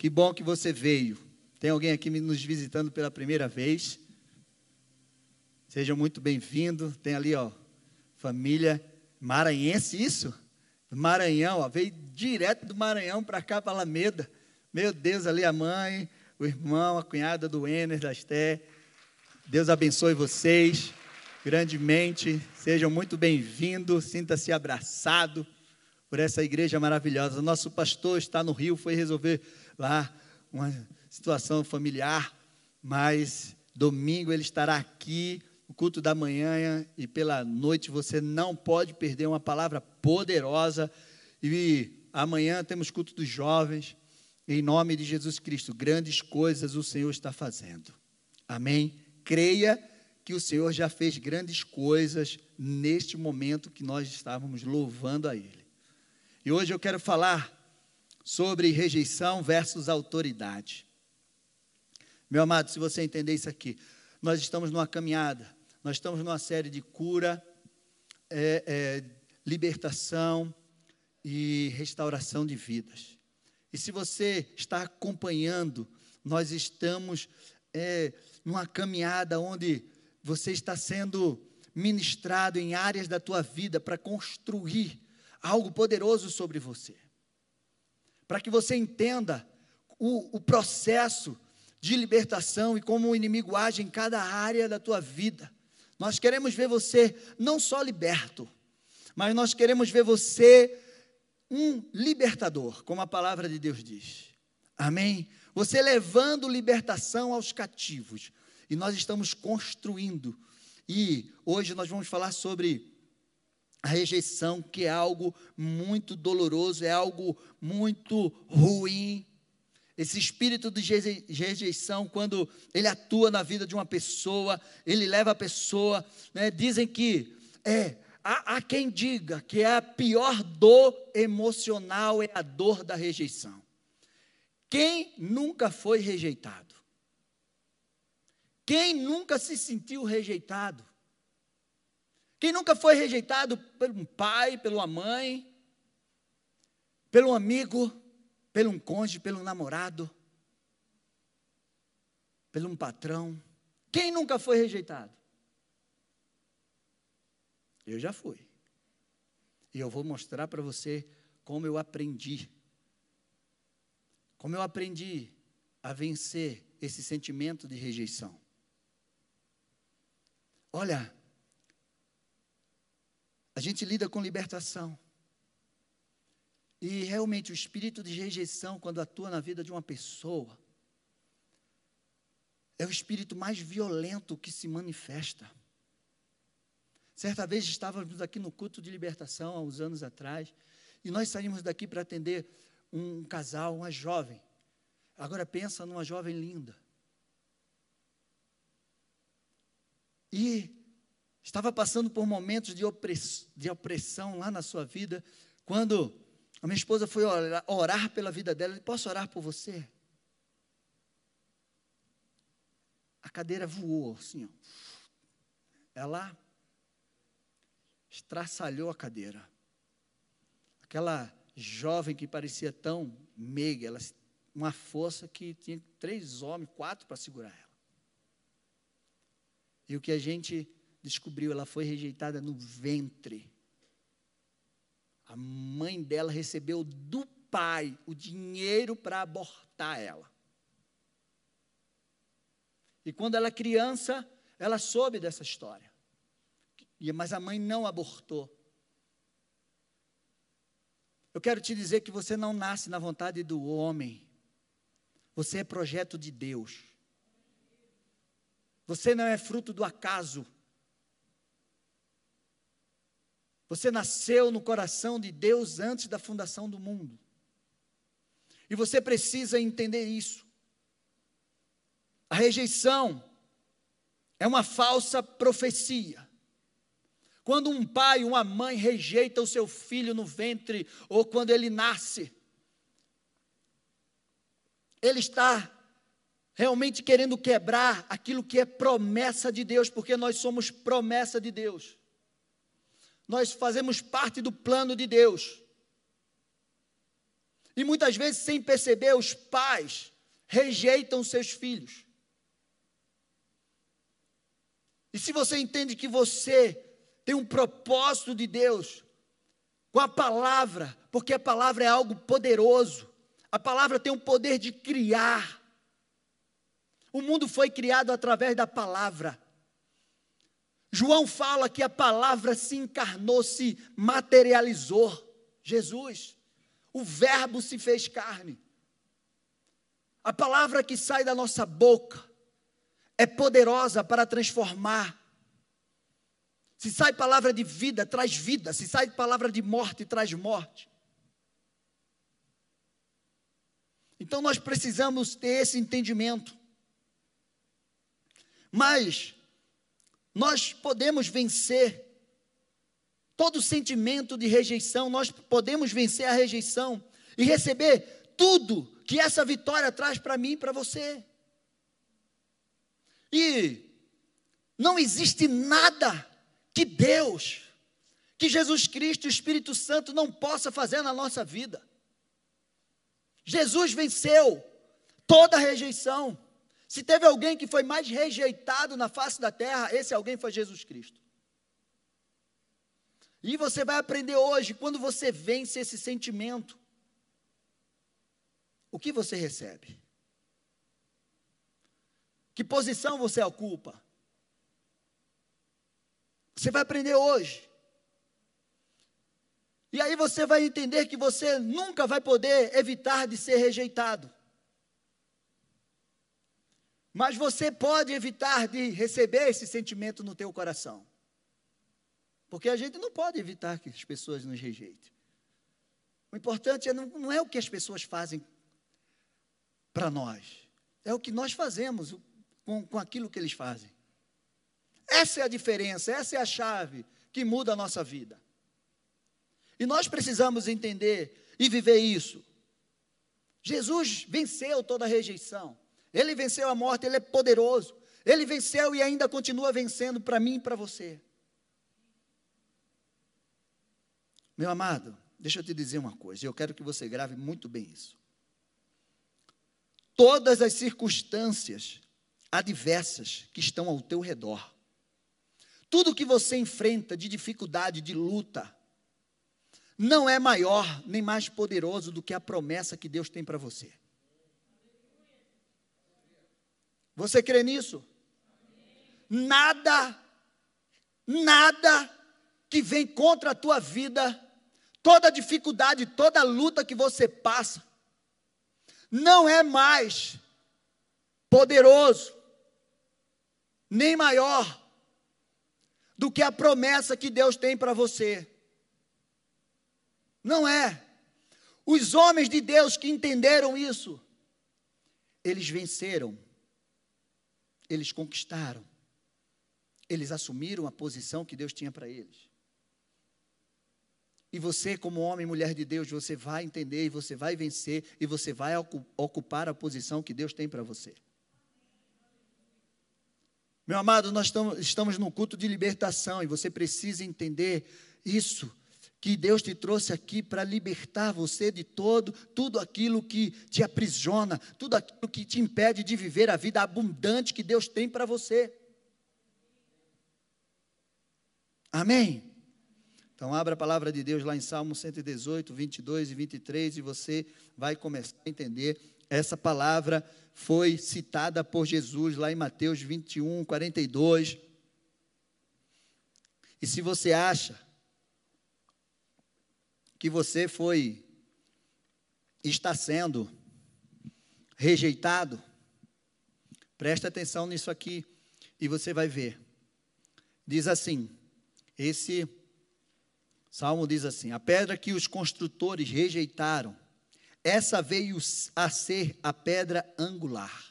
Que bom que você veio. Tem alguém aqui nos visitando pela primeira vez? Seja muito bem-vindo. Tem ali, ó, família maranhense, isso? Maranhão, ó, veio direto do Maranhão para cá, para Alameda. Meu Deus, ali a mãe, o irmão, a cunhada do Ener, da Esté. Deus abençoe vocês grandemente. Sejam muito bem-vindos. Sinta-se abraçado por essa igreja maravilhosa. Nosso pastor está no Rio, foi resolver lá uma situação familiar, mas domingo ele estará aqui no culto da manhã e pela noite você não pode perder uma palavra poderosa. E amanhã temos culto dos jovens. Em nome de Jesus Cristo, grandes coisas o Senhor está fazendo. Amém. Creia que o Senhor já fez grandes coisas neste momento que nós estávamos louvando a Ele. E hoje eu quero falar sobre rejeição versus autoridade. Meu amado, se você entender isso aqui, nós estamos numa caminhada, nós estamos numa série de cura, é, é, libertação e restauração de vidas. E se você está acompanhando, nós estamos é, numa caminhada onde você está sendo ministrado em áreas da tua vida para construir algo poderoso sobre você. Para que você entenda o, o processo de libertação e como o inimigo age em cada área da tua vida. Nós queremos ver você não só liberto, mas nós queremos ver você um libertador, como a palavra de Deus diz. Amém? Você levando libertação aos cativos. E nós estamos construindo. E hoje nós vamos falar sobre a rejeição, que é algo muito doloroso, é algo muito ruim. Esse espírito de rejeição, quando ele atua na vida de uma pessoa, ele leva a pessoa, né, dizem que é, há, há quem diga que é a pior dor emocional é a dor da rejeição. Quem nunca foi rejeitado? Quem nunca se sentiu rejeitado? Quem nunca foi rejeitado pelo pai, pela mãe, pelo amigo, pelo um cônjuge, pelo namorado, pelo um patrão? Quem nunca foi rejeitado? Eu já fui. E eu vou mostrar para você como eu aprendi. Como eu aprendi a vencer esse sentimento de rejeição. Olha, a gente lida com libertação. E realmente o espírito de rejeição, quando atua na vida de uma pessoa, é o espírito mais violento que se manifesta. Certa vez estávamos aqui no culto de libertação, há uns anos atrás, e nós saímos daqui para atender um casal, uma jovem. Agora pensa numa jovem linda. E estava passando por momentos de, opress, de opressão lá na sua vida, quando a minha esposa foi orar, orar pela vida dela, ele posso orar por você? A cadeira voou, assim, ó. Ela estraçalhou a cadeira. Aquela jovem que parecia tão meiga, ela, uma força que tinha três homens, quatro para segurar ela. E o que a gente descobriu, ela foi rejeitada no ventre. A mãe dela recebeu do pai o dinheiro para abortar ela. E quando ela é criança, ela soube dessa história. Mas a mãe não abortou. Eu quero te dizer que você não nasce na vontade do homem. Você é projeto de Deus. Você não é fruto do acaso. Você nasceu no coração de Deus antes da fundação do mundo. E você precisa entender isso. A rejeição é uma falsa profecia. Quando um pai, uma mãe rejeita o seu filho no ventre, ou quando ele nasce, ele está realmente querendo quebrar aquilo que é promessa de Deus, porque nós somos promessa de Deus. Nós fazemos parte do plano de Deus. E muitas vezes, sem perceber, os pais rejeitam seus filhos. E se você entende que você tem um propósito de Deus com a palavra, porque a palavra é algo poderoso, a palavra tem o poder de criar. O mundo foi criado através da palavra. João fala que a palavra se encarnou, se materializou. Jesus, o Verbo se fez carne. A palavra que sai da nossa boca é poderosa para transformar. Se sai palavra de vida, traz vida. Se sai palavra de morte, traz morte. Então nós precisamos ter esse entendimento. Mas nós podemos vencer todo sentimento de rejeição, nós podemos vencer a rejeição e receber tudo que essa vitória traz para mim e para você. E não existe nada que Deus, que Jesus Cristo e o Espírito Santo não possa fazer na nossa vida. Jesus venceu toda a rejeição. Se teve alguém que foi mais rejeitado na face da terra, esse alguém foi Jesus Cristo. E você vai aprender hoje, quando você vence esse sentimento, o que você recebe? Que posição você ocupa? Você vai aprender hoje. E aí você vai entender que você nunca vai poder evitar de ser rejeitado. Mas você pode evitar de receber esse sentimento no teu coração. Porque a gente não pode evitar que as pessoas nos rejeitem. O importante é, não, não é o que as pessoas fazem para nós, é o que nós fazemos com, com aquilo que eles fazem. Essa é a diferença, essa é a chave que muda a nossa vida. E nós precisamos entender e viver isso. Jesus venceu toda a rejeição. Ele venceu a morte, ele é poderoso. Ele venceu e ainda continua vencendo para mim e para você. Meu amado, deixa eu te dizer uma coisa, eu quero que você grave muito bem isso. Todas as circunstâncias adversas que estão ao teu redor, tudo que você enfrenta de dificuldade, de luta, não é maior nem mais poderoso do que a promessa que Deus tem para você. Você crê nisso? Nada, nada que vem contra a tua vida, toda dificuldade, toda luta que você passa, não é mais poderoso, nem maior do que a promessa que Deus tem para você. Não é. Os homens de Deus que entenderam isso, eles venceram, eles conquistaram, eles assumiram a posição que Deus tinha para eles. E você, como homem e mulher de Deus, você vai entender e você vai vencer e você vai ocupar a posição que Deus tem para você. Meu amado, nós estamos num culto de libertação e você precisa entender isso que Deus te trouxe aqui para libertar você de todo, tudo aquilo que te aprisiona, tudo aquilo que te impede de viver a vida abundante que Deus tem para você. Amém? Então, abra a palavra de Deus lá em Salmo 118, 22 e 23 e você vai começar a entender. Essa palavra foi citada por Jesus lá em Mateus 21, 42. E se você acha que você foi, está sendo rejeitado, preste atenção nisso aqui e você vai ver. Diz assim: esse salmo diz assim: a pedra que os construtores rejeitaram, essa veio a ser a pedra angular.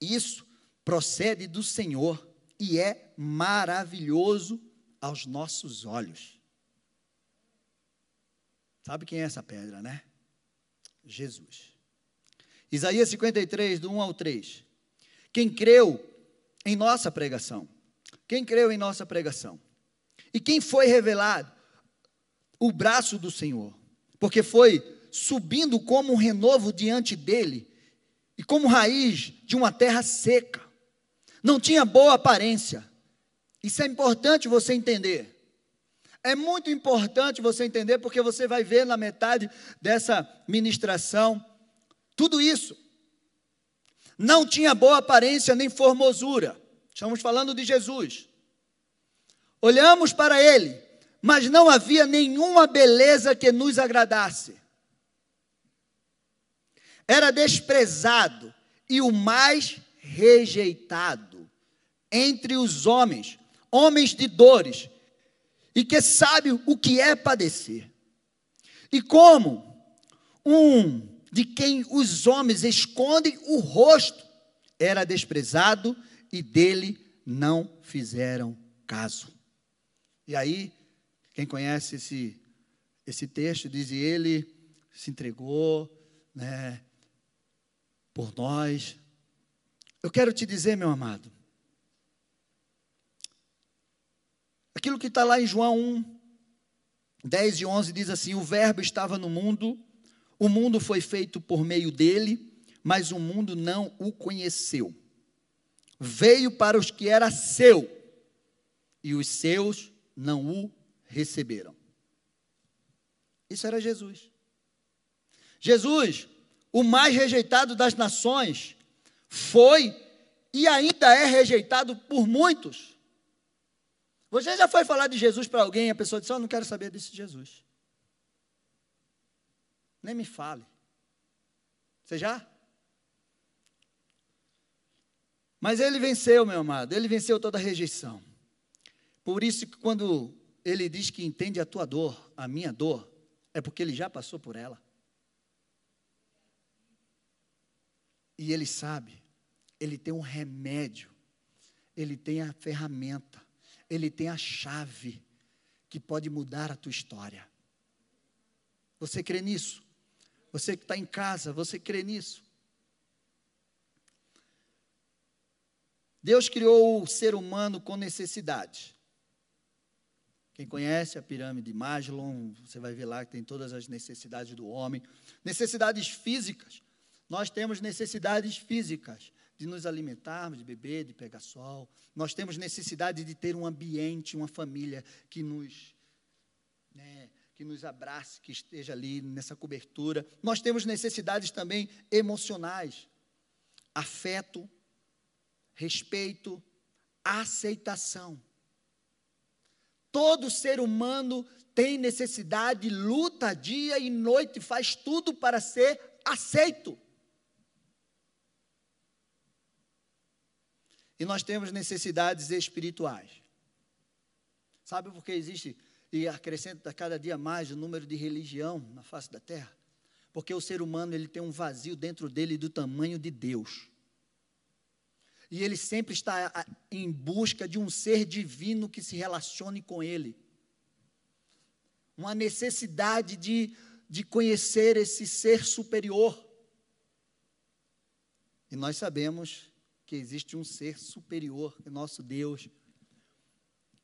Isso procede do Senhor e é maravilhoso aos nossos olhos. Sabe quem é essa pedra, né? Jesus. Isaías 53, do 1 ao 3. Quem creu em nossa pregação? Quem creu em nossa pregação? E quem foi revelado? O braço do Senhor. porque foi subindo como um renovo diante dele e como raiz de uma terra seca. Não tinha boa aparência. Isso é importante você entender. É muito importante você entender, porque você vai ver na metade dessa ministração tudo isso. Não tinha boa aparência nem formosura. Estamos falando de Jesus. Olhamos para ele, mas não havia nenhuma beleza que nos agradasse. Era desprezado e o mais rejeitado entre os homens, homens de dores, e que sabe o que é padecer. E como um de quem os homens escondem o rosto era desprezado e dele não fizeram caso. E aí, quem conhece esse, esse texto, diz: ele se entregou né, por nós. Eu quero te dizer, meu amado, Aquilo que está lá em João 1, 10 e 11 diz assim: O Verbo estava no mundo, o mundo foi feito por meio dele, mas o mundo não o conheceu. Veio para os que era seu, e os seus não o receberam. Isso era Jesus. Jesus, o mais rejeitado das nações, foi e ainda é rejeitado por muitos. Você já foi falar de Jesus para alguém e a pessoa disse: oh, Eu não quero saber desse Jesus. Nem me fale. Você já? Mas ele venceu, meu amado, ele venceu toda a rejeição. Por isso que quando ele diz que entende a tua dor, a minha dor, é porque ele já passou por ela. E ele sabe, ele tem um remédio, ele tem a ferramenta ele tem a chave que pode mudar a tua história. Você crê nisso? Você que está em casa, você crê nisso? Deus criou o ser humano com necessidade. Quem conhece a pirâmide de Maslow, você vai ver lá que tem todas as necessidades do homem. Necessidades físicas. Nós temos necessidades físicas de nos alimentarmos, de beber, de pegar sol. Nós temos necessidade de ter um ambiente, uma família que nos, né, que nos abrace, que esteja ali nessa cobertura. Nós temos necessidades também emocionais, afeto, respeito, aceitação. Todo ser humano tem necessidade, luta dia e noite, faz tudo para ser aceito. E nós temos necessidades espirituais. Sabe por que existe e acrescenta cada dia mais o número de religião na face da terra? Porque o ser humano ele tem um vazio dentro dele do tamanho de Deus. E ele sempre está em busca de um ser divino que se relacione com ele. Uma necessidade de, de conhecer esse ser superior. E nós sabemos que existe um ser superior, é nosso Deus,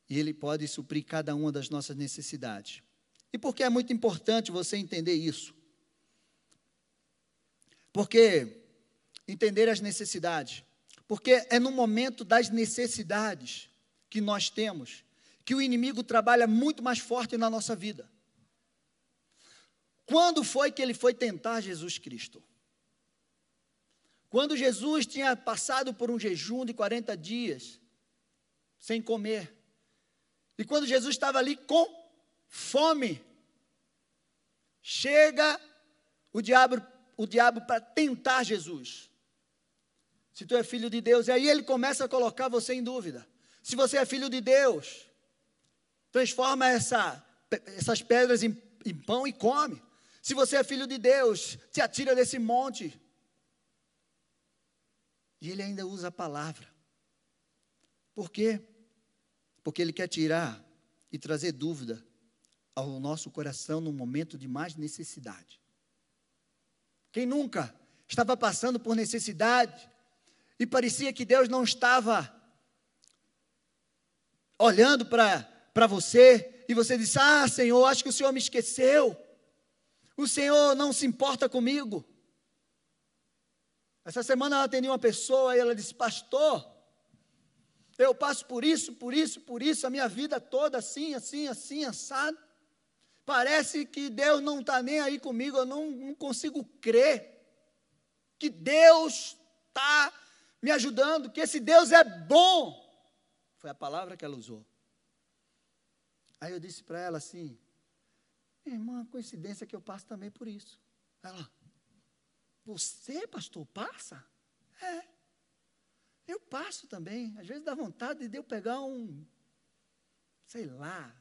e Ele pode suprir cada uma das nossas necessidades. E por que é muito importante você entender isso? Porque entender as necessidades, porque é no momento das necessidades que nós temos que o inimigo trabalha muito mais forte na nossa vida. Quando foi que ele foi tentar Jesus Cristo? Quando Jesus tinha passado por um jejum de 40 dias, sem comer, e quando Jesus estava ali com fome, chega o diabo, o diabo para tentar Jesus. Se tu é filho de Deus, e aí ele começa a colocar você em dúvida. Se você é filho de Deus, transforma essa, essas pedras em, em pão e come. Se você é filho de Deus, te atira desse monte. E ele ainda usa a palavra. Por quê? Porque ele quer tirar e trazer dúvida ao nosso coração no momento de mais necessidade. Quem nunca estava passando por necessidade e parecia que Deus não estava olhando para você e você disse: Ah, Senhor, acho que o Senhor me esqueceu. O Senhor não se importa comigo. Essa semana eu atendi uma pessoa e ela disse: Pastor, eu passo por isso, por isso, por isso, a minha vida toda assim, assim, assim, assado. Parece que Deus não está nem aí comigo, eu não, não consigo crer que Deus está me ajudando, que esse Deus é bom. Foi a palavra que ela usou. Aí eu disse para ela assim: Irmã, coincidência que eu passo também por isso. Ela, você, pastor, passa? É. Eu passo também. Às vezes dá vontade de eu pegar um, sei lá,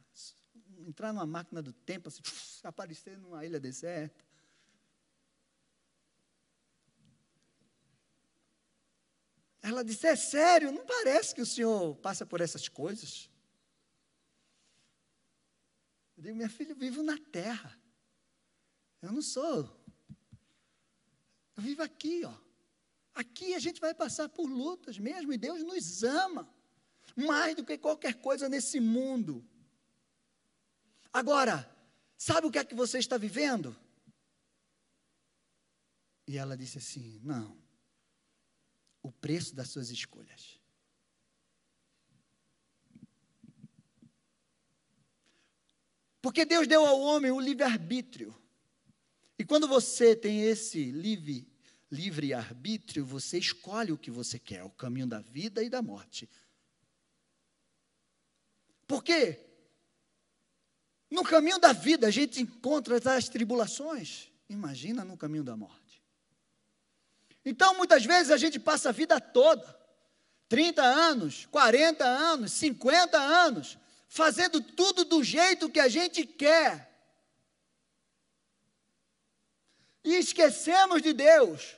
entrar numa máquina do tempo, assim, aparecer numa ilha deserta. Ela disse: É sério, não parece que o senhor passa por essas coisas? Eu digo: Minha filha, eu vivo na terra. Eu não sou eu vivo aqui, ó. Aqui a gente vai passar por lutas mesmo, e Deus nos ama mais do que qualquer coisa nesse mundo. Agora, sabe o que é que você está vivendo? E ela disse assim: Não, o preço das suas escolhas. Porque Deus deu ao homem o livre-arbítrio. E quando você tem esse livre, livre arbítrio, você escolhe o que você quer, o caminho da vida e da morte. Por quê? No caminho da vida a gente encontra as tribulações. Imagina no caminho da morte. Então, muitas vezes a gente passa a vida toda, 30 anos, 40 anos, 50 anos, fazendo tudo do jeito que a gente quer. E esquecemos de Deus.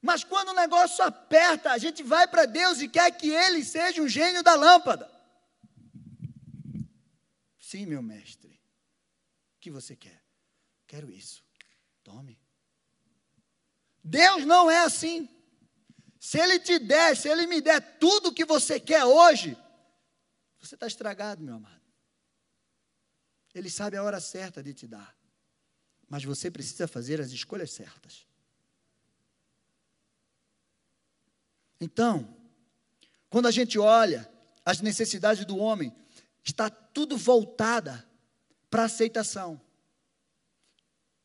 Mas quando o negócio aperta, a gente vai para Deus e quer que Ele seja um gênio da lâmpada. Sim, meu mestre. O que você quer? Quero isso. Tome. Deus não é assim. Se Ele te der, se Ele me der tudo o que você quer hoje, você está estragado, meu amado. Ele sabe a hora certa de te dar mas você precisa fazer as escolhas certas. Então, quando a gente olha as necessidades do homem, está tudo voltada para a aceitação.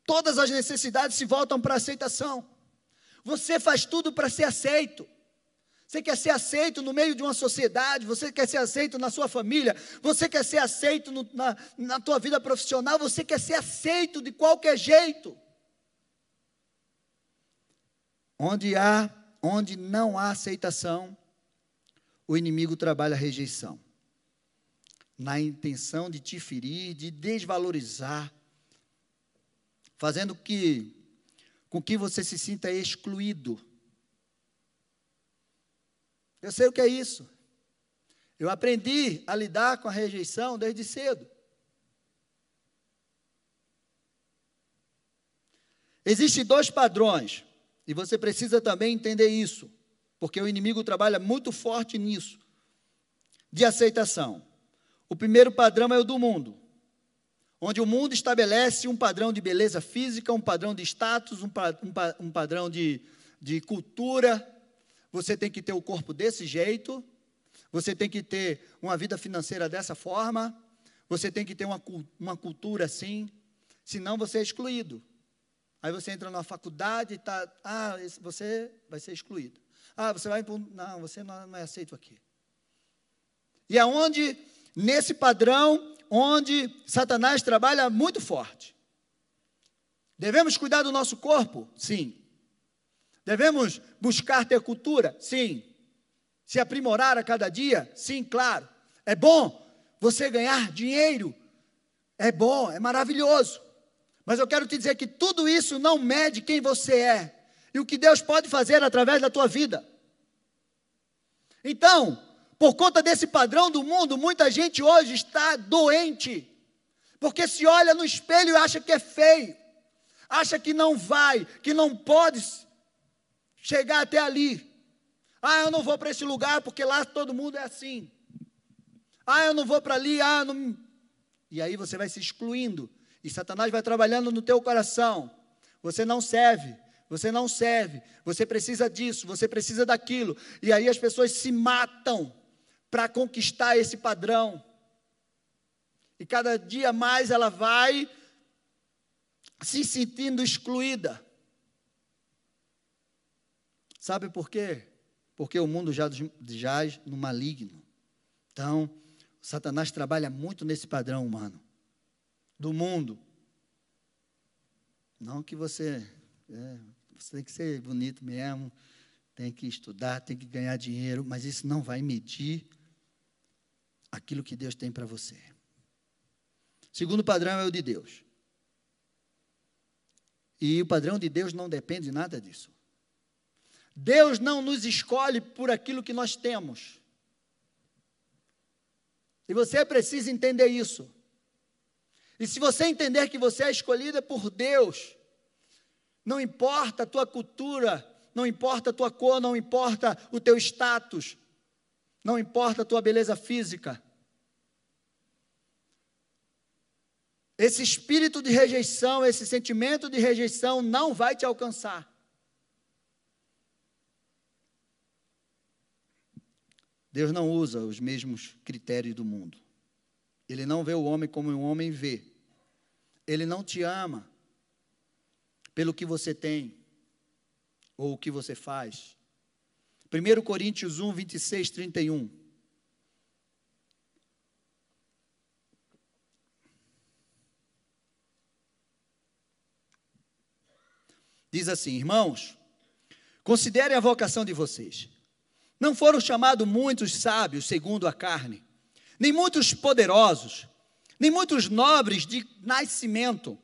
Todas as necessidades se voltam para a aceitação. Você faz tudo para ser aceito. Você quer ser aceito no meio de uma sociedade, você quer ser aceito na sua família, você quer ser aceito no, na, na tua vida profissional, você quer ser aceito de qualquer jeito. Onde há, onde não há aceitação, o inimigo trabalha a rejeição, na intenção de te ferir, de desvalorizar, fazendo que com que você se sinta excluído eu sei o que é isso. Eu aprendi a lidar com a rejeição desde cedo. Existem dois padrões, e você precisa também entender isso, porque o inimigo trabalha muito forte nisso, de aceitação. O primeiro padrão é o do mundo, onde o mundo estabelece um padrão de beleza física, um padrão de status, um, um, um padrão de, de cultura, você tem que ter o corpo desse jeito, você tem que ter uma vida financeira dessa forma, você tem que ter uma, uma cultura assim, senão você é excluído. Aí você entra na faculdade e está, ah, você vai ser excluído. Ah, você vai, não, você não, é aceito aqui. E aonde, nesse padrão, onde Satanás trabalha muito forte. Devemos cuidar do nosso corpo? Sim. Devemos buscar ter cultura? Sim. Se aprimorar a cada dia? Sim, claro. É bom você ganhar dinheiro? É bom, é maravilhoso. Mas eu quero te dizer que tudo isso não mede quem você é e o que Deus pode fazer através da tua vida. Então, por conta desse padrão do mundo, muita gente hoje está doente, porque se olha no espelho e acha que é feio, acha que não vai, que não pode chegar até ali. Ah, eu não vou para esse lugar porque lá todo mundo é assim. Ah, eu não vou para ali, ah, não. E aí você vai se excluindo. E Satanás vai trabalhando no teu coração. Você não serve, você não serve, você precisa disso, você precisa daquilo. E aí as pessoas se matam para conquistar esse padrão. E cada dia mais ela vai se sentindo excluída. Sabe por quê? Porque o mundo já jaz no maligno. Então, Satanás trabalha muito nesse padrão humano do mundo. Não que você, é, você tem que ser bonito mesmo, tem que estudar, tem que ganhar dinheiro, mas isso não vai medir aquilo que Deus tem para você. Segundo padrão é o de Deus. E o padrão de Deus não depende de nada disso. Deus não nos escolhe por aquilo que nós temos. E você precisa entender isso. E se você entender que você é escolhida por Deus, não importa a tua cultura, não importa a tua cor, não importa o teu status, não importa a tua beleza física. Esse espírito de rejeição, esse sentimento de rejeição não vai te alcançar. Deus não usa os mesmos critérios do mundo. Ele não vê o homem como o homem vê. Ele não te ama pelo que você tem ou o que você faz. 1 Coríntios 1, 26, 31. Diz assim, irmãos, considerem a vocação de vocês. Não foram chamados muitos sábios segundo a carne, nem muitos poderosos, nem muitos nobres de nascimento.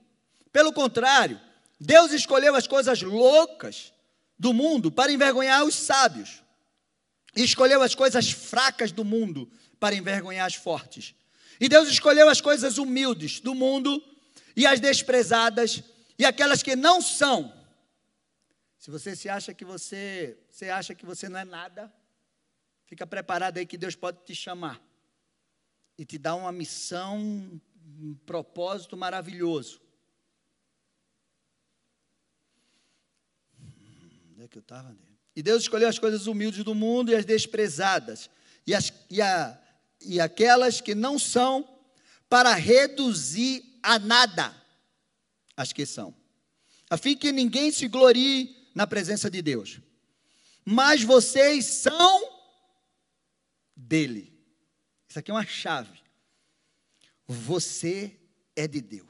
Pelo contrário, Deus escolheu as coisas loucas do mundo para envergonhar os sábios, e escolheu as coisas fracas do mundo para envergonhar as fortes. E Deus escolheu as coisas humildes do mundo e as desprezadas e aquelas que não são. Se você se acha que você, você acha que você não é nada, fica preparado aí que Deus pode te chamar e te dar uma missão, um propósito maravilhoso. Onde é que eu estava? E Deus escolheu as coisas humildes do mundo e as desprezadas, e, as, e, a, e aquelas que não são, para reduzir a nada as que são, a fim que ninguém se glorie na presença de Deus. Mas vocês são dele. Isso aqui é uma chave. Você é de Deus.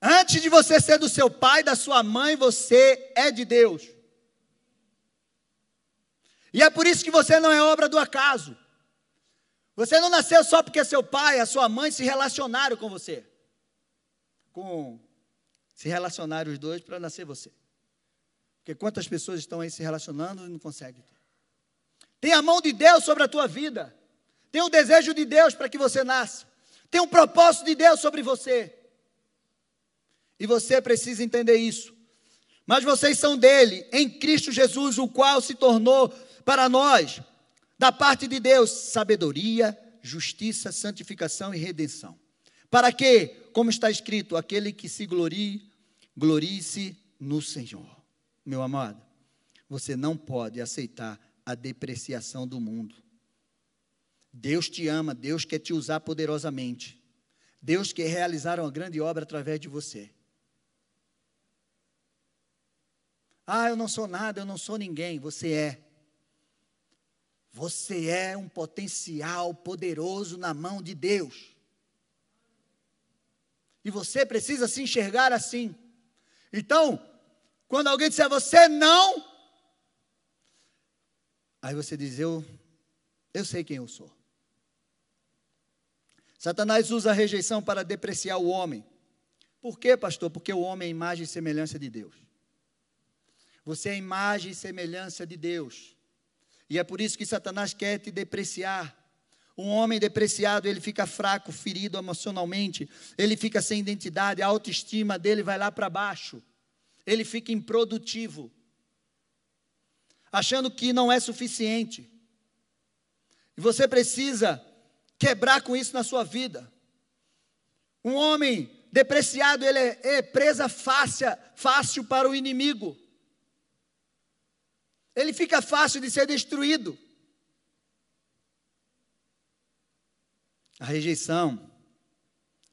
Antes de você ser do seu pai, da sua mãe, você é de Deus. E é por isso que você não é obra do acaso. Você não nasceu só porque seu pai, a sua mãe se relacionaram com você. Com se relacionaram os dois para nascer você. Porque quantas pessoas estão aí se relacionando e não conseguem. Tem a mão de Deus sobre a tua vida. Tem o desejo de Deus para que você nasça. Tem um propósito de Deus sobre você. E você precisa entender isso. Mas vocês são dele, em Cristo Jesus, o qual se tornou para nós, da parte de Deus, sabedoria, justiça, santificação e redenção. Para que, como está escrito, aquele que se glorie, glorie-se no Senhor. Meu amado, você não pode aceitar a depreciação do mundo. Deus te ama, Deus quer te usar poderosamente. Deus quer realizar uma grande obra através de você. Ah, eu não sou nada, eu não sou ninguém. Você é. Você é um potencial poderoso na mão de Deus. E você precisa se enxergar assim. Então, quando alguém disser você não, Aí você diz: Eu, eu sei quem eu sou. Satanás usa a rejeição para depreciar o homem. Por quê, pastor? Porque o homem é imagem e semelhança de Deus. Você é imagem e semelhança de Deus. E é por isso que Satanás quer te depreciar. Um homem depreciado, ele fica fraco, ferido emocionalmente, ele fica sem identidade, a autoestima dele vai lá para baixo. Ele fica improdutivo achando que não é suficiente. E você precisa quebrar com isso na sua vida. Um homem depreciado, ele é, é presa fácil, fácil para o inimigo. Ele fica fácil de ser destruído. A rejeição,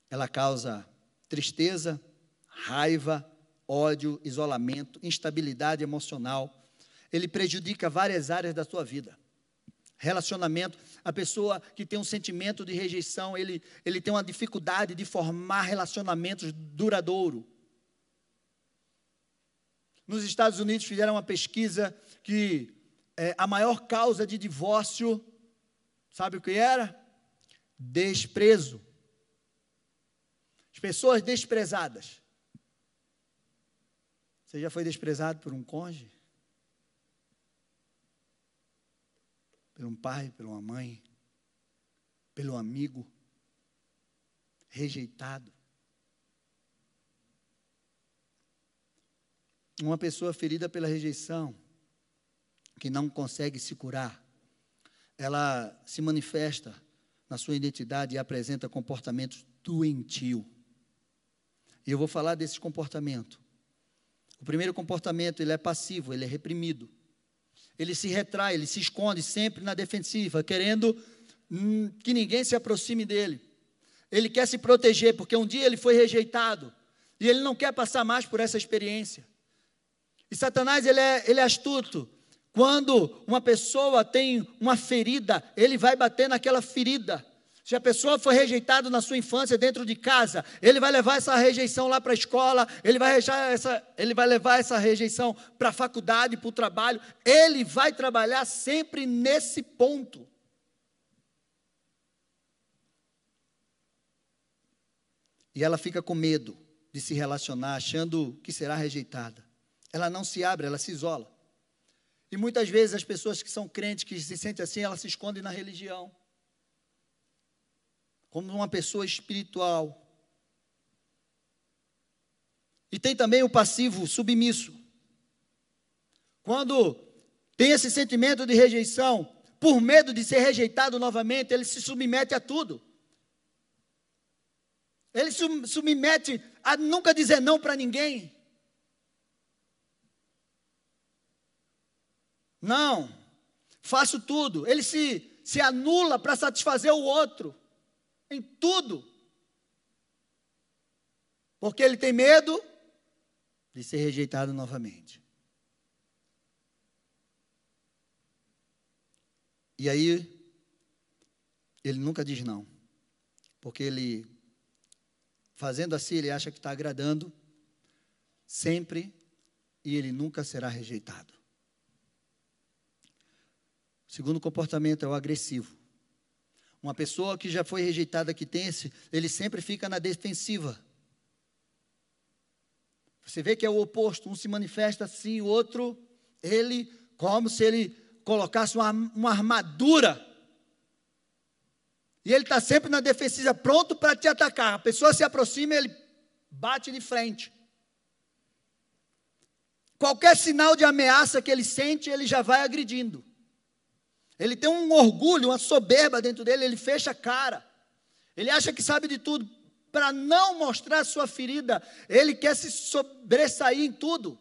ela causa tristeza, raiva, ódio, isolamento, instabilidade emocional. Ele prejudica várias áreas da sua vida. Relacionamento, a pessoa que tem um sentimento de rejeição, ele, ele tem uma dificuldade de formar relacionamentos duradouros. Nos Estados Unidos fizeram uma pesquisa que é, a maior causa de divórcio, sabe o que era? Desprezo. As pessoas desprezadas. Você já foi desprezado por um cônjuge? Por um pai, por uma mãe? Pelo amigo? Rejeitado? Uma pessoa ferida pela rejeição, que não consegue se curar, ela se manifesta na sua identidade e apresenta comportamentos doentios. E eu vou falar desse comportamento. O primeiro comportamento, ele é passivo, ele é reprimido. Ele se retrai, ele se esconde sempre na defensiva, querendo hum, que ninguém se aproxime dele. Ele quer se proteger, porque um dia ele foi rejeitado. E ele não quer passar mais por essa experiência. E Satanás, ele é, ele é astuto. Quando uma pessoa tem uma ferida, ele vai bater naquela ferida. Se a pessoa foi rejeitada na sua infância dentro de casa, ele vai levar essa rejeição lá para a escola, ele vai, essa, ele vai levar essa rejeição para a faculdade, para o trabalho, ele vai trabalhar sempre nesse ponto. E ela fica com medo de se relacionar, achando que será rejeitada. Ela não se abre, ela se isola. E muitas vezes as pessoas que são crentes, que se sentem assim, elas se escondem na religião como uma pessoa espiritual. E tem também o passivo submisso. Quando tem esse sentimento de rejeição, por medo de ser rejeitado novamente, ele se submete a tudo. Ele se submete a nunca dizer não para ninguém. Não, faço tudo. Ele se, se anula para satisfazer o outro em tudo. Porque ele tem medo de ser rejeitado novamente. E aí, ele nunca diz não. Porque ele, fazendo assim, ele acha que está agradando sempre e ele nunca será rejeitado. O segundo comportamento é o agressivo. Uma pessoa que já foi rejeitada que tem esse, ele sempre fica na defensiva. Você vê que é o oposto, um se manifesta assim, o outro, ele, como se ele colocasse uma, uma armadura. E ele está sempre na defensiva, pronto para te atacar. A pessoa se aproxima ele bate de frente. Qualquer sinal de ameaça que ele sente, ele já vai agredindo. Ele tem um orgulho, uma soberba dentro dele, ele fecha a cara. Ele acha que sabe de tudo. Para não mostrar sua ferida, ele quer se sobressair em tudo.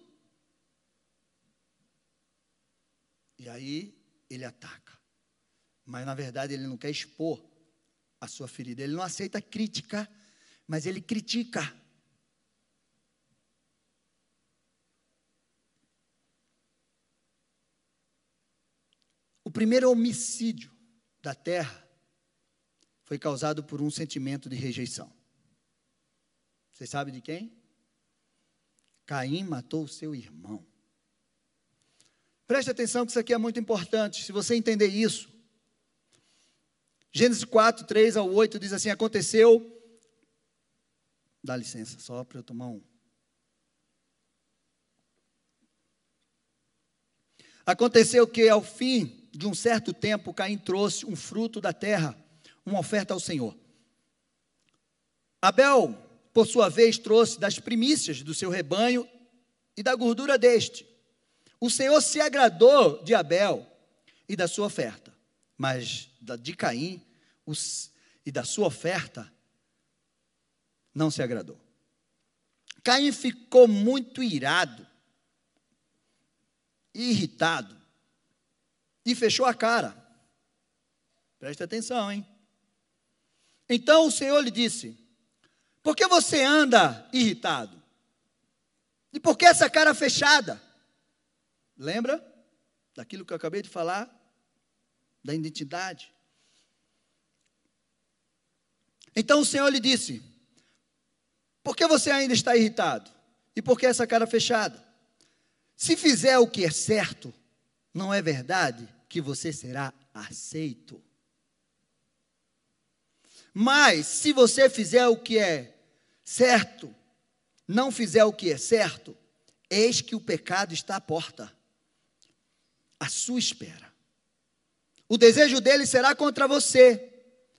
E aí ele ataca. Mas na verdade ele não quer expor a sua ferida. Ele não aceita crítica, mas ele critica. Primeiro homicídio da terra foi causado por um sentimento de rejeição. Você sabe de quem? Caim matou o seu irmão. Preste atenção que isso aqui é muito importante. Se você entender isso, Gênesis 4, 3 ao 8 diz assim: Aconteceu. Dá licença, só para eu tomar um. Aconteceu que ao fim de um certo tempo, Caim trouxe um fruto da terra, uma oferta ao Senhor. Abel, por sua vez, trouxe das primícias do seu rebanho e da gordura deste. O Senhor se agradou de Abel e da sua oferta, mas de Caim os, e da sua oferta, não se agradou. Caim ficou muito irado, irritado, e fechou a cara. Presta atenção, hein? Então o Senhor lhe disse: Por que você anda irritado? E por que essa cara fechada? Lembra daquilo que eu acabei de falar? Da identidade. Então o Senhor lhe disse: Por que você ainda está irritado? E por que essa cara fechada? Se fizer o que é certo, não é verdade que você será aceito. Mas se você fizer o que é certo, não fizer o que é certo, eis que o pecado está à porta, à sua espera. O desejo dele será contra você,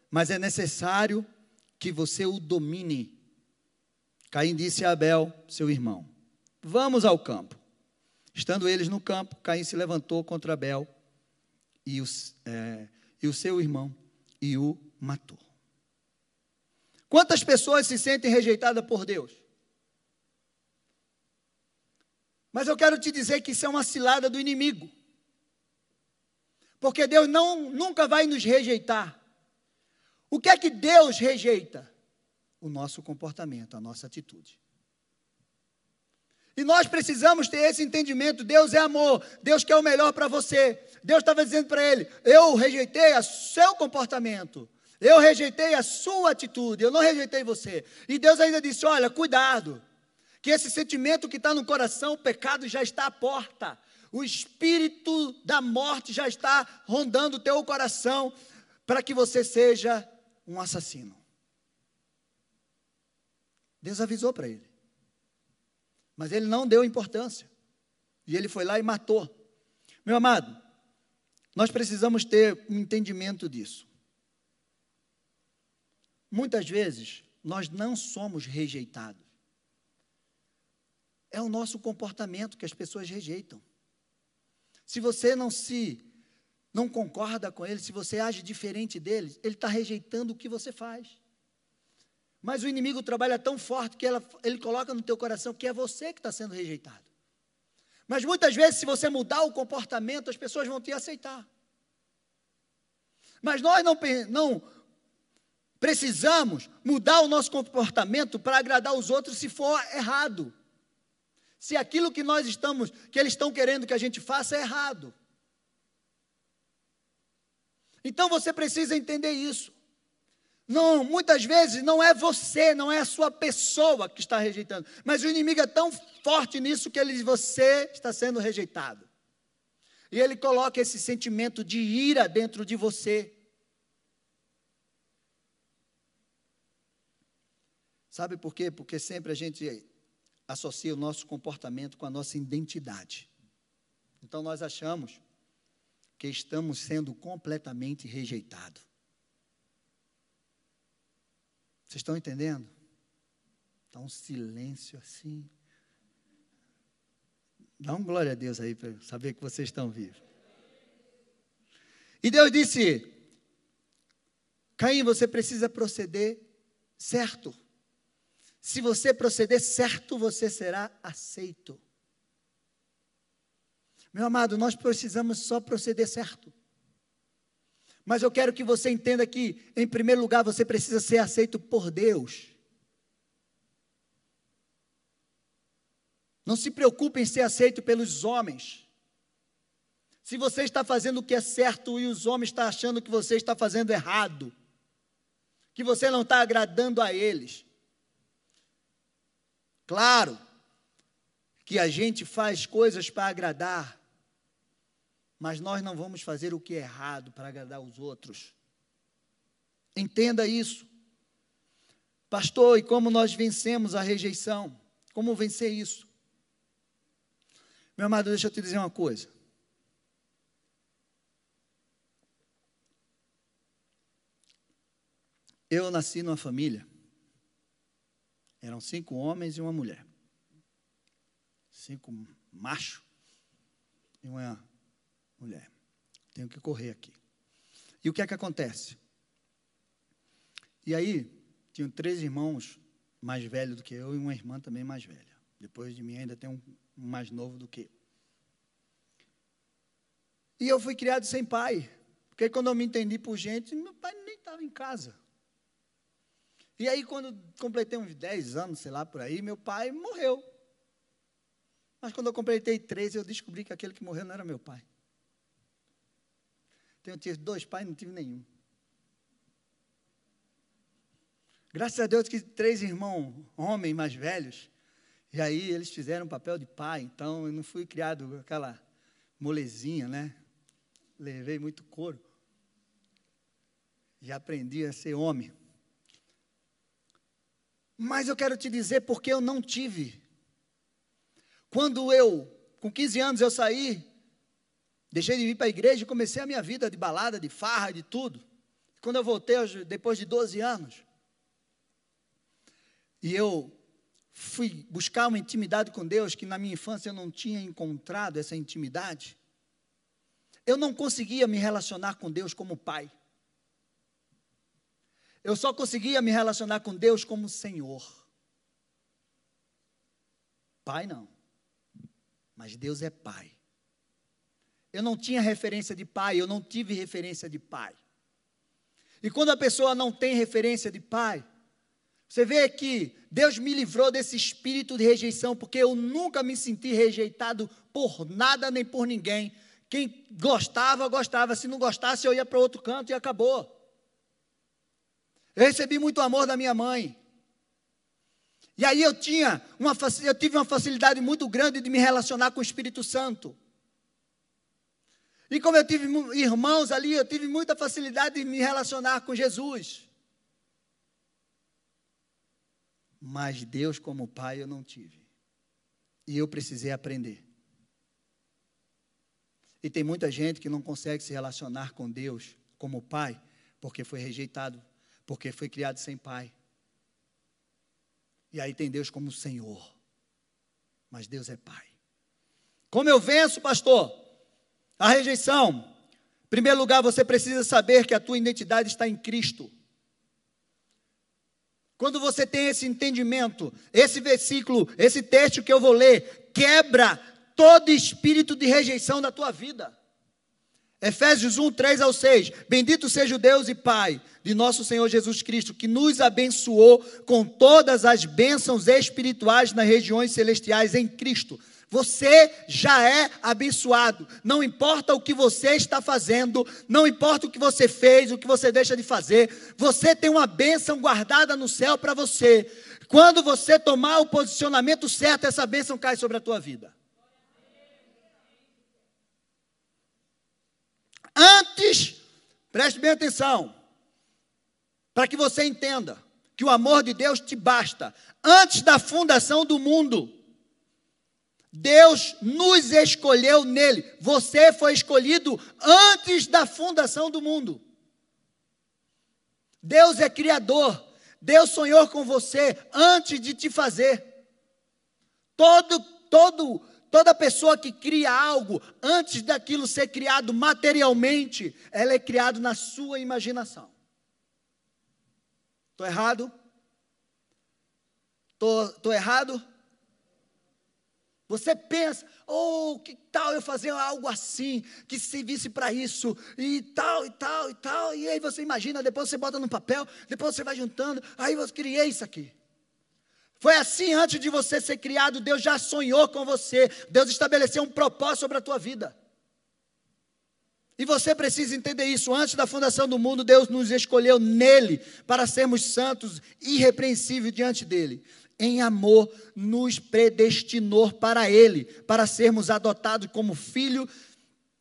mas é necessário que você o domine. Caim disse a Abel, seu irmão: Vamos ao campo. Estando eles no campo, Caim se levantou contra Abel e, os, é, e o seu irmão e o matou. Quantas pessoas se sentem rejeitadas por Deus? Mas eu quero te dizer que isso é uma cilada do inimigo. Porque Deus não, nunca vai nos rejeitar. O que é que Deus rejeita? O nosso comportamento, a nossa atitude. E nós precisamos ter esse entendimento. Deus é amor, Deus quer o melhor para você. Deus estava dizendo para ele: Eu rejeitei o seu comportamento, eu rejeitei a sua atitude, eu não rejeitei você. E Deus ainda disse: Olha, cuidado, que esse sentimento que está no coração, o pecado já está à porta. O espírito da morte já está rondando o teu coração para que você seja um assassino. Deus avisou para ele. Mas ele não deu importância. E ele foi lá e matou. Meu amado, nós precisamos ter um entendimento disso. Muitas vezes, nós não somos rejeitados. É o nosso comportamento que as pessoas rejeitam. Se você não se não concorda com ele, se você age diferente dele, ele está rejeitando o que você faz. Mas o inimigo trabalha tão forte que ela, ele coloca no teu coração que é você que está sendo rejeitado. Mas muitas vezes, se você mudar o comportamento, as pessoas vão te aceitar. Mas nós não, não precisamos mudar o nosso comportamento para agradar os outros se for errado. Se aquilo que nós estamos, que eles estão querendo que a gente faça é errado. Então você precisa entender isso. Não, muitas vezes não é você, não é a sua pessoa que está rejeitando, mas o inimigo é tão forte nisso que ele você está sendo rejeitado. E ele coloca esse sentimento de ira dentro de você. Sabe por quê? Porque sempre a gente associa o nosso comportamento com a nossa identidade. Então nós achamos que estamos sendo completamente rejeitados. Vocês estão entendendo? Está um silêncio assim. Dá um glória a Deus aí para saber que vocês estão vivos. E Deus disse: Caim, você precisa proceder certo. Se você proceder certo, você será aceito. Meu amado, nós precisamos só proceder certo. Mas eu quero que você entenda que, em primeiro lugar, você precisa ser aceito por Deus. Não se preocupe em ser aceito pelos homens. Se você está fazendo o que é certo e os homens estão achando que você está fazendo errado, que você não está agradando a eles. Claro que a gente faz coisas para agradar, mas nós não vamos fazer o que é errado para agradar os outros. Entenda isso. Pastor, e como nós vencemos a rejeição? Como vencer isso? Meu amado, deixa eu te dizer uma coisa. Eu nasci numa família. Eram cinco homens e uma mulher. Cinco machos e uma mulher. Tenho que correr aqui. E o que é que acontece? E aí, tinham três irmãos mais velho do que eu e uma irmã também mais velha. Depois de mim ainda tem um, um mais novo do que eu. E eu fui criado sem pai. Porque quando eu me entendi por gente, meu pai nem estava em casa. E aí, quando completei uns 10 anos, sei lá, por aí, meu pai morreu. Mas quando eu completei 13, eu descobri que aquele que morreu não era meu pai. Eu tive dois pais, não tive nenhum. Graças a Deus que três irmãos, homens mais velhos, e aí eles fizeram o papel de pai, então eu não fui criado aquela molezinha, né? Levei muito couro. E aprendi a ser homem. Mas eu quero te dizer porque eu não tive. Quando eu, com 15 anos, eu saí, deixei de vir para a igreja e comecei a minha vida de balada, de farra, de tudo. Quando eu voltei, depois de 12 anos, e eu fui buscar uma intimidade com Deus que na minha infância eu não tinha encontrado essa intimidade. Eu não conseguia me relacionar com Deus como pai. Eu só conseguia me relacionar com Deus como Senhor. Pai não. Mas Deus é pai. Eu não tinha referência de pai, eu não tive referência de pai. E quando a pessoa não tem referência de pai, você vê que Deus me livrou desse espírito de rejeição, porque eu nunca me senti rejeitado por nada nem por ninguém. Quem gostava, gostava. Se não gostasse, eu ia para outro canto e acabou. Eu recebi muito amor da minha mãe. E aí eu tinha uma eu tive uma facilidade muito grande de me relacionar com o Espírito Santo. E como eu tive irmãos ali, eu tive muita facilidade de me relacionar com Jesus. Mas Deus como pai eu não tive. E eu precisei aprender. E tem muita gente que não consegue se relacionar com Deus como pai, porque foi rejeitado porque foi criado sem pai. E aí tem Deus como Senhor. Mas Deus é Pai. Como eu venço, pastor? A rejeição. Em primeiro lugar, você precisa saber que a tua identidade está em Cristo. Quando você tem esse entendimento, esse versículo, esse texto que eu vou ler, quebra todo espírito de rejeição da tua vida. Efésios 1, 3 ao 6. Bendito seja o Deus e Pai de nosso Senhor Jesus Cristo, que nos abençoou com todas as bênçãos espirituais nas regiões celestiais em Cristo. Você já é abençoado. Não importa o que você está fazendo, não importa o que você fez, o que você deixa de fazer, você tem uma bênção guardada no céu para você. Quando você tomar o posicionamento certo, essa bênção cai sobre a tua vida. Antes, preste bem atenção, para que você entenda que o amor de Deus te basta. Antes da fundação do mundo, Deus nos escolheu nele. Você foi escolhido antes da fundação do mundo. Deus é criador. Deus sonhou com você antes de te fazer. Todo, todo Toda pessoa que cria algo, antes daquilo ser criado materialmente, ela é criado na sua imaginação. Estou errado? Estou errado? Você pensa, oh, que tal eu fazer algo assim, que servisse para isso, e tal, e tal, e tal, e aí você imagina, depois você bota no papel, depois você vai juntando, aí você criei isso aqui. Foi assim antes de você ser criado, Deus já sonhou com você. Deus estabeleceu um propósito sobre a tua vida. E você precisa entender isso. Antes da fundação do mundo, Deus nos escolheu nele para sermos santos, irrepreensíveis diante dele. Em amor, nos predestinou para ele, para sermos adotados como filho,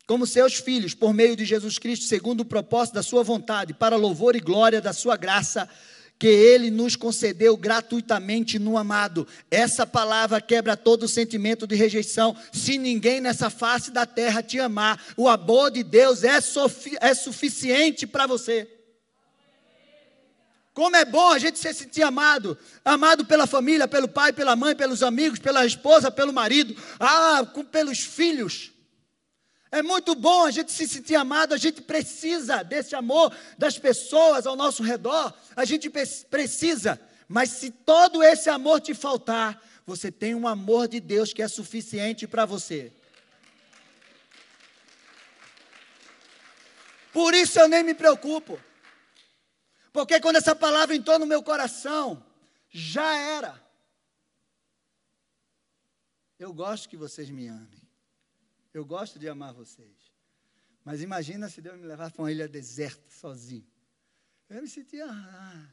como seus filhos, por meio de Jesus Cristo, segundo o propósito da sua vontade, para louvor e glória da sua graça que ele nos concedeu gratuitamente no amado. Essa palavra quebra todo sentimento de rejeição. Se ninguém nessa face da terra te amar, o amor de Deus é, é suficiente para você. Como é bom a gente se sentir amado, amado pela família, pelo pai, pela mãe, pelos amigos, pela esposa, pelo marido, ah, pelos filhos. É muito bom a gente se sentir amado, a gente precisa desse amor das pessoas ao nosso redor, a gente precisa, Mas se todo esse amor te faltar, você tem um amor de Deus que é suficiente para você. Por isso eu nem me preocupo. Porque quando essa palavra entrou no meu coração, já era. Eu gosto que vocês me amem. Eu gosto de amar vocês. Mas imagina se Deus me levasse para uma ilha deserta, sozinho. Eu me sentia. Ah.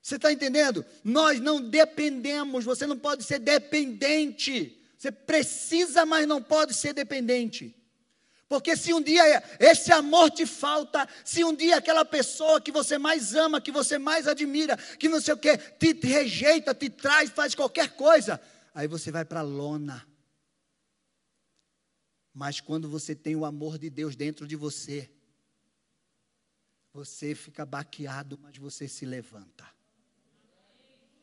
Você está entendendo? Nós não dependemos, você não pode ser dependente. Você precisa, mas não pode ser dependente. Porque se um dia esse amor te falta, se um dia aquela pessoa que você mais ama, que você mais admira, que não sei o que, te, te rejeita, te traz, faz qualquer coisa, aí você vai para a lona. Mas quando você tem o amor de Deus dentro de você, você fica baqueado, mas você se levanta.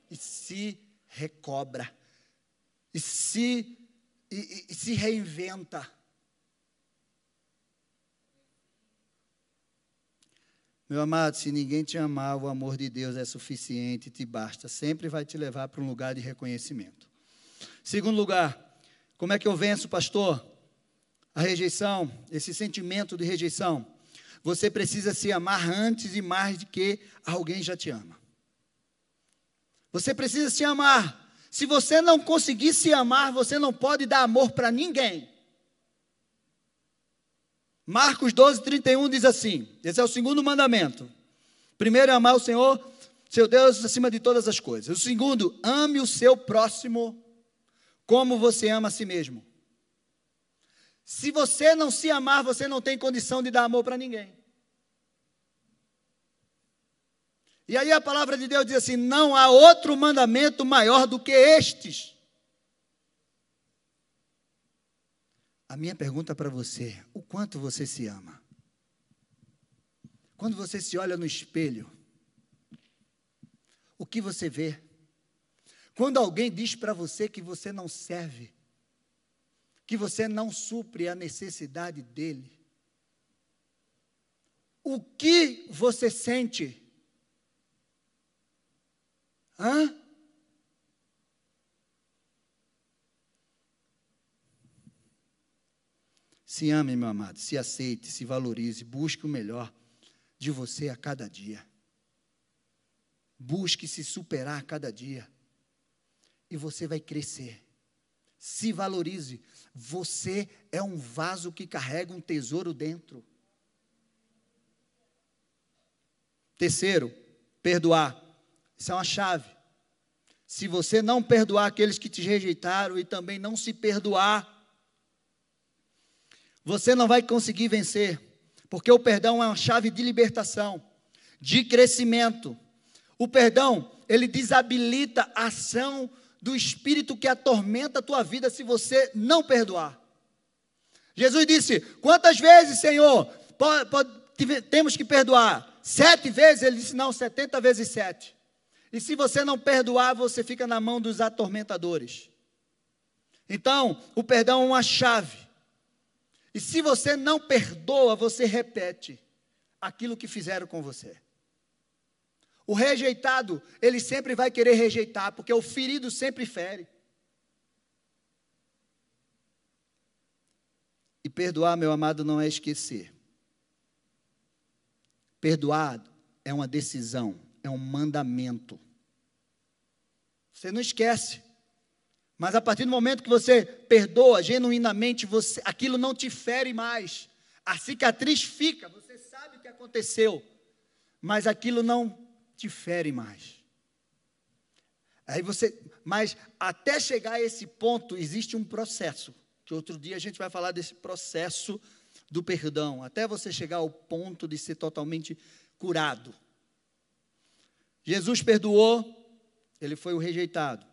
E se recobra. E se, e, e se reinventa. Meu amado, se ninguém te amar, o amor de Deus é suficiente, te basta, sempre vai te levar para um lugar de reconhecimento. Segundo lugar, como é que eu venço, pastor? A rejeição, esse sentimento de rejeição. Você precisa se amar antes e mais de que alguém já te ama. Você precisa se amar. Se você não conseguir se amar, você não pode dar amor para ninguém. Marcos 12, 31 diz assim: esse é o segundo mandamento. Primeiro é amar o Senhor, seu Deus, acima de todas as coisas. O segundo, ame o seu próximo como você ama a si mesmo. Se você não se amar, você não tem condição de dar amor para ninguém. E aí a palavra de Deus diz assim: não há outro mandamento maior do que estes. A minha pergunta para você: o quanto você se ama? Quando você se olha no espelho, o que você vê? Quando alguém diz para você que você não serve, que você não supre a necessidade dele, o que você sente? Hã? Se ame, meu amado, se aceite, se valorize, busque o melhor de você a cada dia. Busque se superar a cada dia. E você vai crescer. Se valorize. Você é um vaso que carrega um tesouro dentro. Terceiro, perdoar. Isso é uma chave. Se você não perdoar aqueles que te rejeitaram e também não se perdoar, você não vai conseguir vencer, porque o perdão é uma chave de libertação, de crescimento. O perdão, ele desabilita a ação do espírito que atormenta a tua vida se você não perdoar. Jesus disse: Quantas vezes, Senhor, pode, pode, temos que perdoar? Sete vezes? Ele disse: Não, setenta vezes sete. E se você não perdoar, você fica na mão dos atormentadores. Então, o perdão é uma chave e se você não perdoa, você repete aquilo que fizeram com você. O rejeitado, ele sempre vai querer rejeitar, porque o ferido sempre fere. E perdoar, meu amado, não é esquecer. Perdoar é uma decisão, é um mandamento. Você não esquece. Mas a partir do momento que você perdoa genuinamente, você, aquilo não te fere mais. A cicatriz fica, você sabe o que aconteceu, mas aquilo não te fere mais. Aí você, mas até chegar a esse ponto existe um processo, que outro dia a gente vai falar desse processo do perdão, até você chegar ao ponto de ser totalmente curado. Jesus perdoou, ele foi o rejeitado.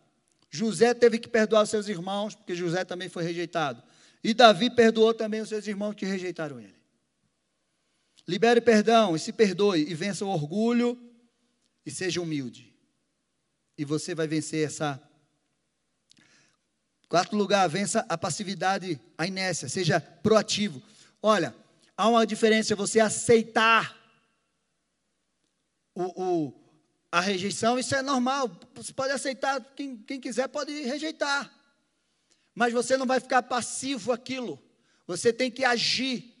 José teve que perdoar seus irmãos, porque José também foi rejeitado. E Davi perdoou também os seus irmãos que rejeitaram ele. Libere perdão e se perdoe e vença o orgulho e seja humilde. E você vai vencer essa. Quarto lugar, vença a passividade, a inércia, seja proativo. Olha, há uma diferença você aceitar o, o a rejeição, isso é normal. Você pode aceitar, quem, quem quiser pode rejeitar. Mas você não vai ficar passivo aquilo. Você tem que agir.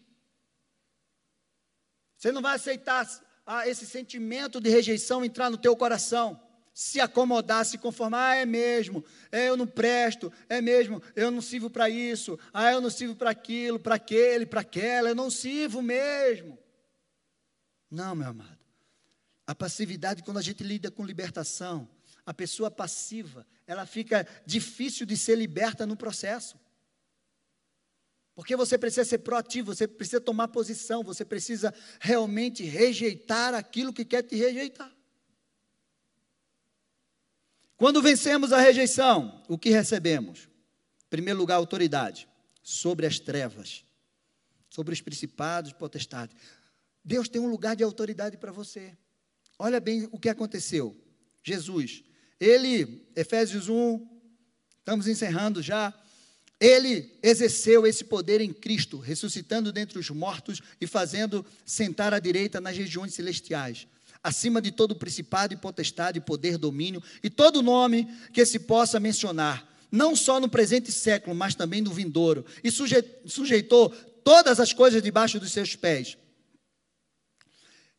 Você não vai aceitar ah, esse sentimento de rejeição entrar no teu coração. Se acomodar, se conformar, ah, é mesmo, é, eu não presto, é mesmo, eu não sirvo para isso, ah, eu não sirvo para aquilo, para aquele, para aquela, eu não sirvo mesmo. Não, meu amado. A passividade, quando a gente lida com libertação, a pessoa passiva, ela fica difícil de ser liberta no processo. Porque você precisa ser proativo, você precisa tomar posição, você precisa realmente rejeitar aquilo que quer te rejeitar. Quando vencemos a rejeição, o que recebemos? Em primeiro lugar, autoridade sobre as trevas, sobre os principados, potestades. Deus tem um lugar de autoridade para você. Olha bem o que aconteceu. Jesus, ele, Efésios 1, estamos encerrando já. Ele exerceu esse poder em Cristo, ressuscitando dentre os mortos e fazendo sentar à direita nas regiões celestiais, acima de todo principado e potestade, poder, domínio e todo nome que se possa mencionar, não só no presente século, mas também no vindouro, e sujeitou todas as coisas debaixo dos seus pés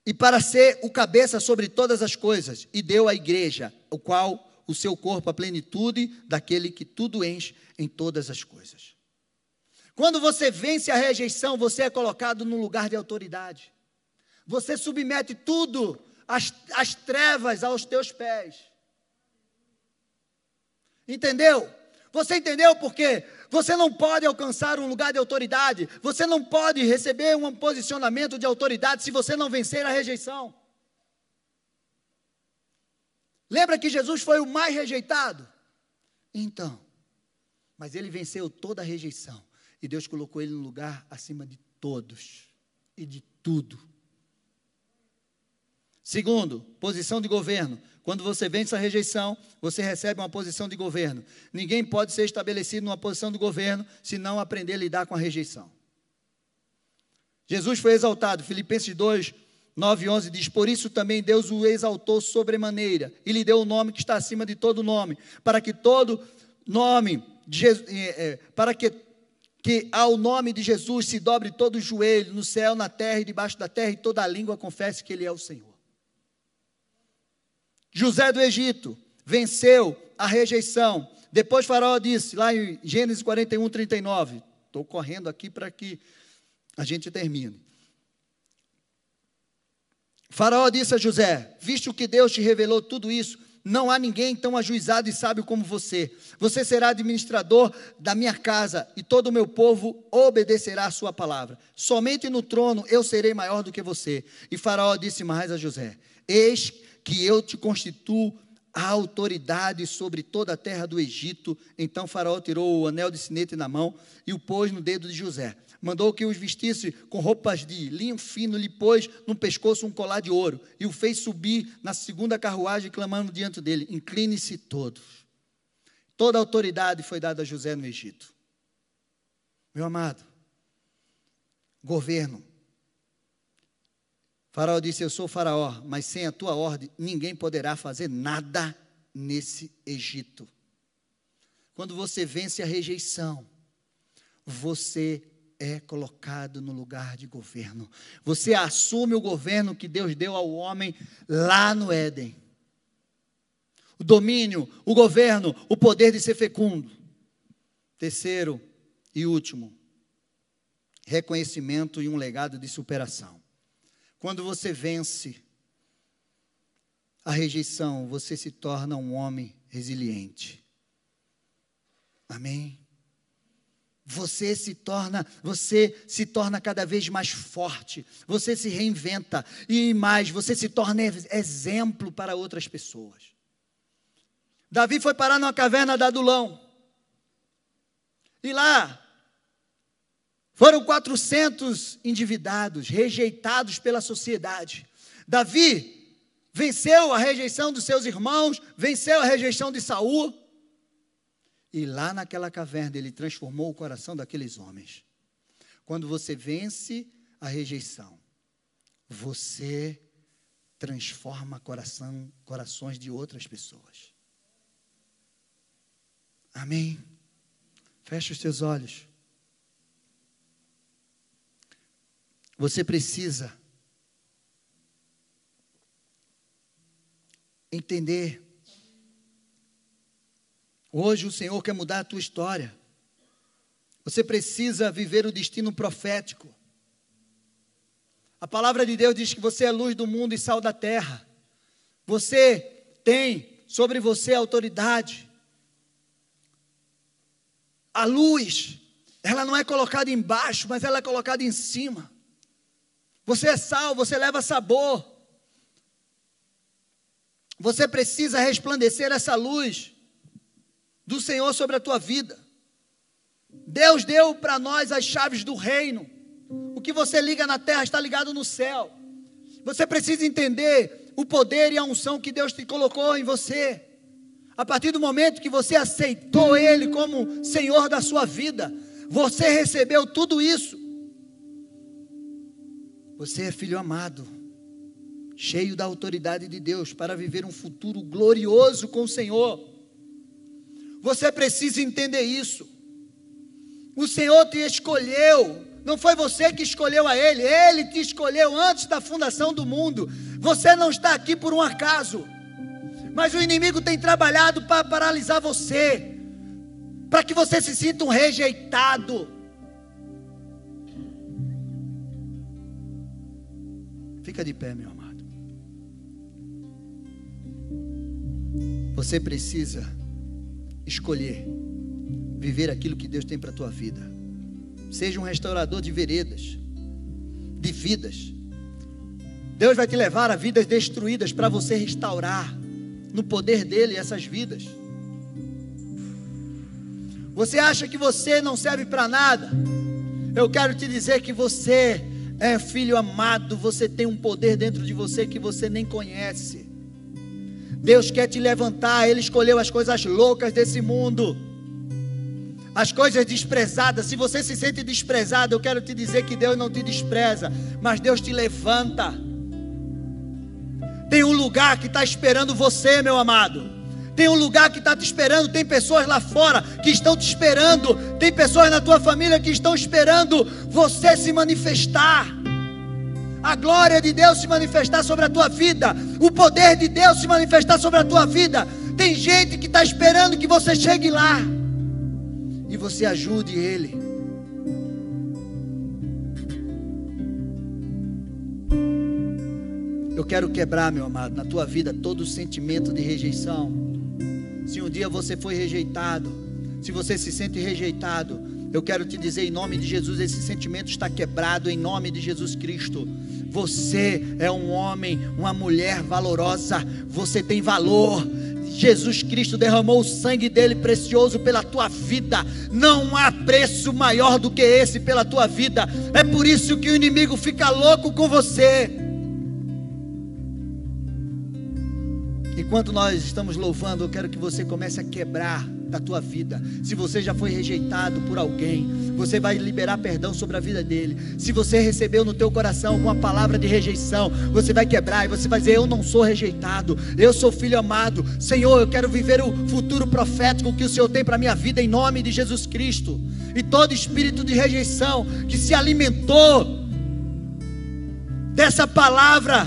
e para ser o cabeça sobre todas as coisas, e deu à igreja, o qual o seu corpo a plenitude daquele que tudo enche em todas as coisas. Quando você vence a rejeição, você é colocado num lugar de autoridade. Você submete tudo, as, as trevas aos teus pés. Entendeu? Você entendeu por quê? Você não pode alcançar um lugar de autoridade, você não pode receber um posicionamento de autoridade se você não vencer a rejeição. Lembra que Jesus foi o mais rejeitado? Então, mas ele venceu toda a rejeição e Deus colocou ele no lugar acima de todos e de tudo. Segundo, posição de governo. Quando você vence a rejeição, você recebe uma posição de governo. Ninguém pode ser estabelecido numa posição de governo se não aprender a lidar com a rejeição. Jesus foi exaltado. Filipenses 2, 9 e 11 diz: Por isso também Deus o exaltou sobremaneira e lhe deu o nome que está acima de todo nome, para que todo nome, Jesus, é, é, para que, que ao nome de Jesus se dobre todo o joelho, no céu, na terra e debaixo da terra, e toda língua confesse que Ele é o Senhor. José do Egito venceu a rejeição. Depois Faraó disse, lá em Gênesis 41, 39. Estou correndo aqui para que a gente termine. Faraó disse a José: Visto que Deus te revelou tudo isso, não há ninguém tão ajuizado e sábio como você. Você será administrador da minha casa e todo o meu povo obedecerá a sua palavra. Somente no trono eu serei maior do que você. E Faraó disse mais a José: Eis que eu te constituo a autoridade sobre toda a terra do Egito. Então Faraó tirou o anel de sinete na mão e o pôs no dedo de José. Mandou que os vestisse com roupas de linho fino, lhe pôs no pescoço um colar de ouro e o fez subir na segunda carruagem, clamando diante dele: Incline-se todos. Toda a autoridade foi dada a José no Egito. Meu amado, governo, Faraó disse: Eu sou Faraó, mas sem a tua ordem ninguém poderá fazer nada nesse Egito. Quando você vence a rejeição, você é colocado no lugar de governo. Você assume o governo que Deus deu ao homem lá no Éden. O domínio, o governo, o poder de ser fecundo. Terceiro e último, reconhecimento e um legado de superação. Quando você vence a rejeição, você se torna um homem resiliente. Amém? Você se torna, você se torna cada vez mais forte, você se reinventa e mais, você se torna exemplo para outras pessoas. Davi foi parar numa caverna da Adulão. E lá foram 400 endividados, rejeitados pela sociedade. Davi venceu a rejeição dos seus irmãos, venceu a rejeição de Saul. E lá naquela caverna ele transformou o coração daqueles homens. Quando você vence a rejeição, você transforma coração, corações de outras pessoas. Amém. Feche os seus olhos. Você precisa entender. Hoje o Senhor quer mudar a tua história. Você precisa viver o destino profético. A palavra de Deus diz que você é luz do mundo e sal da terra. Você tem sobre você autoridade. A luz, ela não é colocada embaixo, mas ela é colocada em cima. Você é sal, você leva sabor. Você precisa resplandecer essa luz do Senhor sobre a tua vida. Deus deu para nós as chaves do reino. O que você liga na terra está ligado no céu. Você precisa entender o poder e a unção que Deus te colocou em você. A partir do momento que você aceitou Ele como Senhor da sua vida, você recebeu tudo isso. Você é filho amado, cheio da autoridade de Deus para viver um futuro glorioso com o Senhor. Você precisa entender isso. O Senhor te escolheu, não foi você que escolheu a Ele, Ele te escolheu antes da fundação do mundo. Você não está aqui por um acaso, mas o inimigo tem trabalhado para paralisar você, para que você se sinta um rejeitado. Fica de pé, meu amado. Você precisa escolher viver aquilo que Deus tem para a tua vida. Seja um restaurador de veredas, de vidas. Deus vai te levar a vidas destruídas para você restaurar no poder dele essas vidas. Você acha que você não serve para nada? Eu quero te dizer que você é, filho amado, você tem um poder dentro de você que você nem conhece. Deus quer te levantar, Ele escolheu as coisas loucas desse mundo, as coisas desprezadas. Se você se sente desprezado, eu quero te dizer que Deus não te despreza, mas Deus te levanta. Tem um lugar que está esperando você, meu amado. Tem um lugar que está te esperando, tem pessoas lá fora que estão te esperando, tem pessoas na tua família que estão esperando você se manifestar. A glória de Deus se manifestar sobre a tua vida, o poder de Deus se manifestar sobre a tua vida. Tem gente que está esperando que você chegue lá e você ajude ele. Eu quero quebrar, meu amado, na tua vida todo o sentimento de rejeição se um dia você foi rejeitado, se você se sente rejeitado, eu quero te dizer em nome de Jesus: esse sentimento está quebrado em nome de Jesus Cristo. Você é um homem, uma mulher valorosa, você tem valor. Jesus Cristo derramou o sangue dele precioso pela tua vida. Não há preço maior do que esse pela tua vida. É por isso que o inimigo fica louco com você. Enquanto nós estamos louvando, eu quero que você comece a quebrar da tua vida. Se você já foi rejeitado por alguém, você vai liberar perdão sobre a vida dele. Se você recebeu no teu coração alguma palavra de rejeição, você vai quebrar e você vai dizer: Eu não sou rejeitado, eu sou filho amado. Senhor, eu quero viver o futuro profético que o Senhor tem para minha vida em nome de Jesus Cristo. E todo espírito de rejeição que se alimentou dessa palavra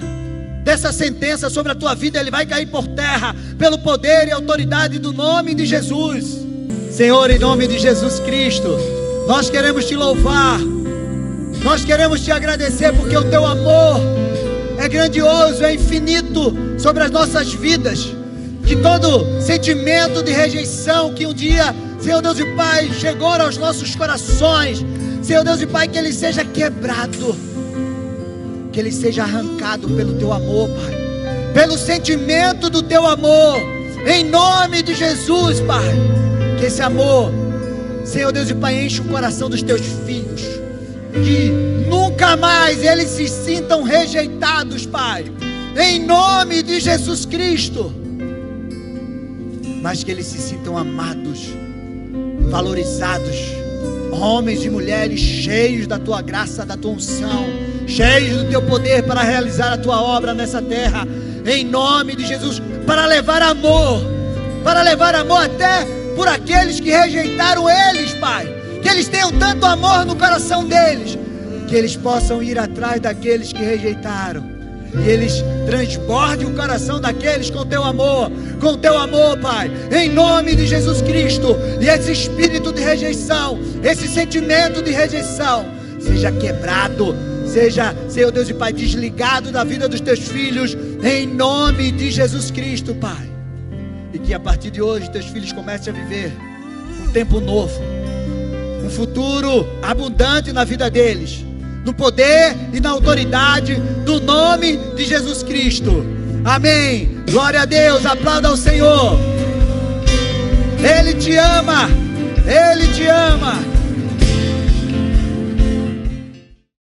dessa sentença sobre a tua vida, ele vai cair por terra, pelo poder e autoridade do nome de Jesus. Senhor, em nome de Jesus Cristo, nós queremos te louvar, nós queremos te agradecer, porque o teu amor é grandioso, é infinito sobre as nossas vidas. Que todo sentimento de rejeição que um dia, Senhor Deus e Pai, chegou aos nossos corações, Senhor Deus e Pai, que ele seja quebrado que ele seja arrancado pelo teu amor, Pai, pelo sentimento do teu amor, em nome de Jesus, Pai. Que esse amor, Senhor Deus e Pai, enche o coração dos teus filhos, que nunca mais eles se sintam rejeitados, Pai, em nome de Jesus Cristo, mas que eles se sintam amados, valorizados, homens e mulheres cheios da tua graça, da tua unção cheios do teu poder para realizar a tua obra nessa terra, em nome de Jesus, para levar amor, para levar amor até por aqueles que rejeitaram eles, Pai. Que eles tenham tanto amor no coração deles, que eles possam ir atrás daqueles que rejeitaram e eles transbordem o coração daqueles com teu amor, com teu amor, Pai, em nome de Jesus Cristo. E esse espírito de rejeição, esse sentimento de rejeição, seja quebrado, seja, Senhor Deus e Pai, desligado da vida dos teus filhos, em nome de Jesus Cristo, Pai. E que a partir de hoje teus filhos comecem a viver um tempo novo, um futuro abundante na vida deles no poder e na autoridade do nome de Jesus Cristo. Amém. Glória a Deus. Aplauda ao Senhor. Ele te ama. Ele te ama.